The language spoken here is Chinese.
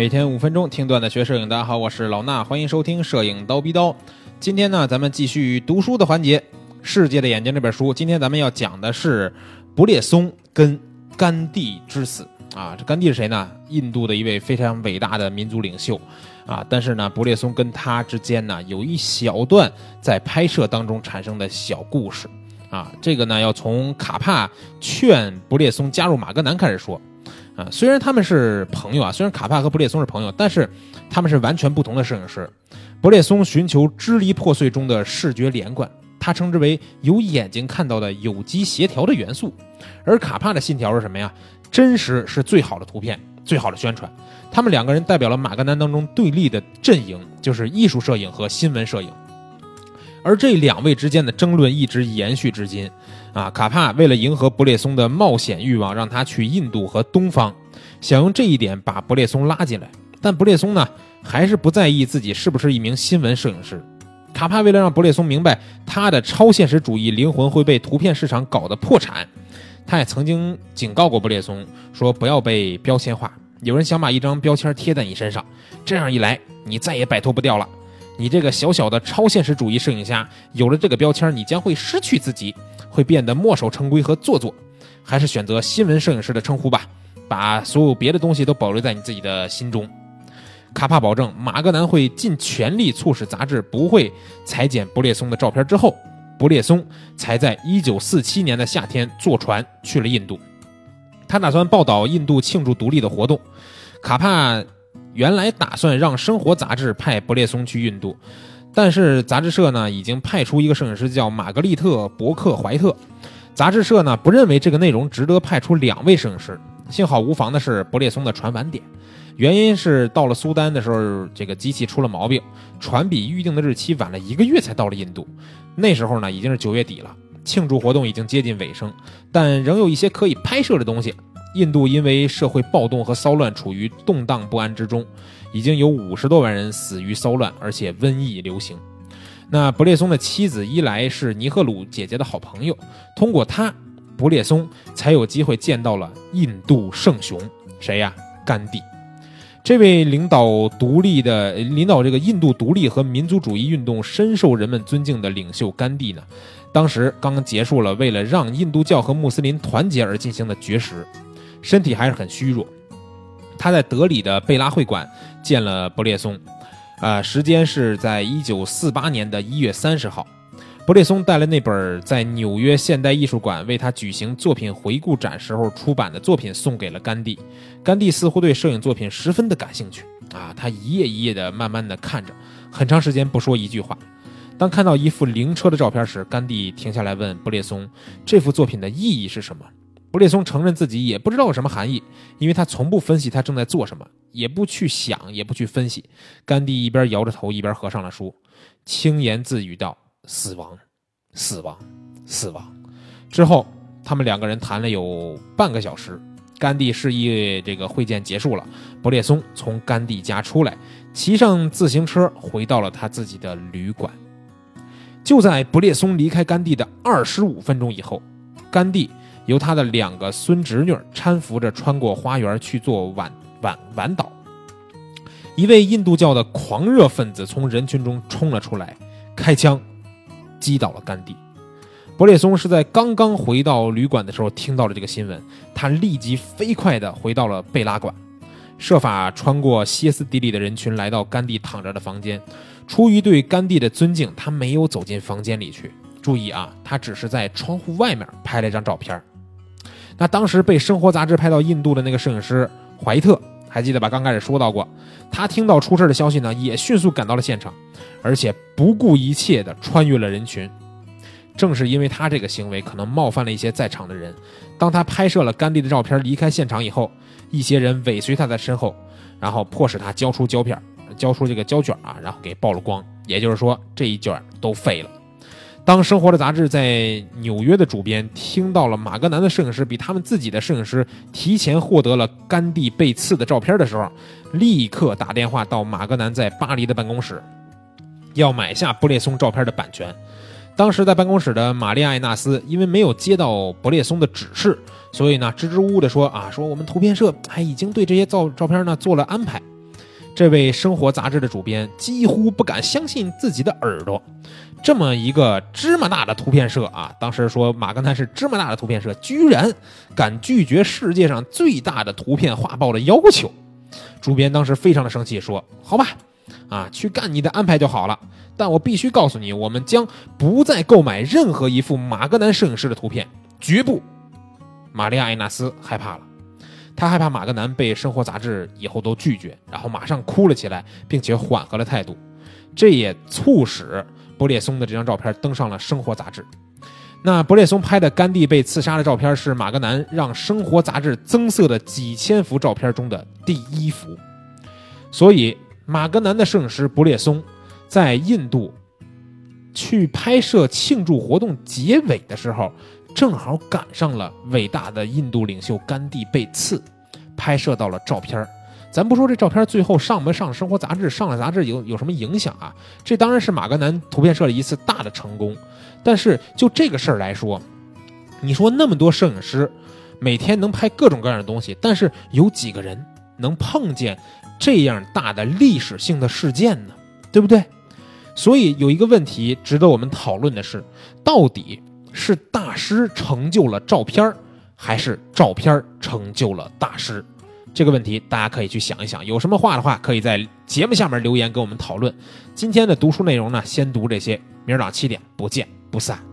每天五分钟听段子学摄影，大家好，我是老衲，欢迎收听摄影刀逼刀。今天呢，咱们继续读书的环节，《世界的眼睛》这本书。今天咱们要讲的是布列松跟甘地之死啊。这甘地是谁呢？印度的一位非常伟大的民族领袖啊。但是呢，布列松跟他之间呢，有一小段在拍摄当中产生的小故事啊。这个呢，要从卡帕劝布列松加入马格南开始说。啊，虽然他们是朋友啊，虽然卡帕和布列松是朋友，但是他们是完全不同的摄影师。布列松寻求支离破碎中的视觉连贯，他称之为有眼睛看到的有机协调的元素，而卡帕的信条是什么呀？真实是最好的图片，最好的宣传。他们两个人代表了马格南当中对立的阵营，就是艺术摄影和新闻摄影。而这两位之间的争论一直延续至今，啊，卡帕为了迎合布列松的冒险欲望，让他去印度和东方，想用这一点把布列松拉进来。但布列松呢，还是不在意自己是不是一名新闻摄影师。卡帕为了让布列松明白他的超现实主义灵魂会被图片市场搞得破产，他也曾经警告过布列松说不要被标签化，有人想把一张标签贴在你身上，这样一来你再也摆脱不掉了。你这个小小的超现实主义摄影家，有了这个标签，你将会失去自己，会变得墨守成规和做作。还是选择新闻摄影师的称呼吧，把所有别的东西都保留在你自己的心中。卡帕保证，马格南会尽全力促使杂志不会裁剪布列松的照片。之后，布列松才在1947年的夏天坐船去了印度。他打算报道印度庆祝独立的活动。卡帕。原来打算让《生活》杂志派布列松去印度，但是杂志社呢已经派出一个摄影师叫玛格丽特·伯克怀特。杂志社呢不认为这个内容值得派出两位摄影师。幸好无妨的是，布列松的船晚点，原因是到了苏丹的时候，这个机器出了毛病，船比预定的日期晚了一个月才到了印度。那时候呢已经是九月底了，庆祝活动已经接近尾声，但仍有一些可以拍摄的东西。印度因为社会暴动和骚乱处于动荡不安之中，已经有五十多万人死于骚乱，而且瘟疫流行。那布列松的妻子伊莱是尼赫鲁姐姐的好朋友，通过她，布列松才有机会见到了印度圣雄，谁呀？甘地。这位领导独立的、领导这个印度独立和民族主义运动深受人们尊敬的领袖甘地呢，当时刚刚结束了为了让印度教和穆斯林团结而进行的绝食。身体还是很虚弱，他在德里的贝拉会馆见了布列松，啊，时间是在一九四八年的一月三十号。布列松带了那本在纽约现代艺术馆为他举行作品回顾展时候出版的作品送给了甘地。甘地似乎对摄影作品十分的感兴趣，啊，他一页一页的慢慢的看着，很长时间不说一句话。当看到一幅灵车的照片时，甘地停下来问布列松：“这幅作品的意义是什么？”布列松承认自己也不知道有什么含义，因为他从不分析他正在做什么，也不去想，也不去分析。甘地一边摇着头，一边合上了书，轻言自语道：“死亡，死亡，死亡。”之后，他们两个人谈了有半个小时。甘地示意这个会见结束了，布列松从甘地家出来，骑上自行车回到了他自己的旅馆。就在布列松离开甘地的二十五分钟以后，甘地。由他的两个孙侄女搀扶着穿过花园去做晚晚晚祷。一位印度教的狂热分子从人群中冲了出来，开枪击倒了甘地。伯列松是在刚刚回到旅馆的时候听到了这个新闻，他立即飞快地回到了贝拉馆，设法穿过歇斯底里的人群来到甘地躺着的房间。出于对甘地的尊敬，他没有走进房间里去。注意啊，他只是在窗户外面拍了一张照片。那当时被《生活》杂志拍到印度的那个摄影师怀特，还记得吧？刚开始说到过，他听到出事的消息呢，也迅速赶到了现场，而且不顾一切的穿越了人群。正是因为他这个行为可能冒犯了一些在场的人，当他拍摄了甘地的照片离开现场以后，一些人尾随他在身后，然后迫使他交出胶片，交出这个胶卷啊，然后给曝了光。也就是说，这一卷都废了。当生活的杂志在纽约的主编听到了马格南的摄影师比他们自己的摄影师提前获得了甘地被刺的照片的时候，立刻打电话到马格南在巴黎的办公室，要买下布列松照片的版权。当时在办公室的玛丽亚·艾纳斯因为没有接到布列松的指示，所以呢支支吾吾地说：“啊，说我们图片社还已经对这些照照片呢做了安排。”这位生活杂志的主编几乎不敢相信自己的耳朵，这么一个芝麻大的图片社啊，当时说马格南是芝麻大的图片社，居然敢拒绝世界上最大的图片画报的要求。主编当时非常的生气，说：“好吧，啊，去干你的安排就好了。但我必须告诉你，我们将不再购买任何一幅马格南摄影师的图片，绝不。”玛利亚·艾纳斯害怕了。他害怕马格南被《生活》杂志以后都拒绝，然后马上哭了起来，并且缓和了态度。这也促使布列松的这张照片登上了《生活》杂志。那布列松拍的甘地被刺杀的照片是马格南让《生活》杂志增色的几千幅照片中的第一幅。所以，马格南的摄影师布列松在印度去拍摄庆祝活动结尾的时候。正好赶上了伟大的印度领袖甘地被刺，拍摄到了照片咱不说这照片最后上没上生活杂志，上了杂志有有什么影响啊？这当然是马格南图片社的一次大的成功。但是就这个事儿来说，你说那么多摄影师每天能拍各种各样的东西，但是有几个人能碰见这样大的历史性的事件呢？对不对？所以有一个问题值得我们讨论的是，到底。是大师成就了照片还是照片成就了大师？这个问题大家可以去想一想。有什么话的话，可以在节目下面留言跟我们讨论。今天的读书内容呢，先读这些，明儿早七点不见不散。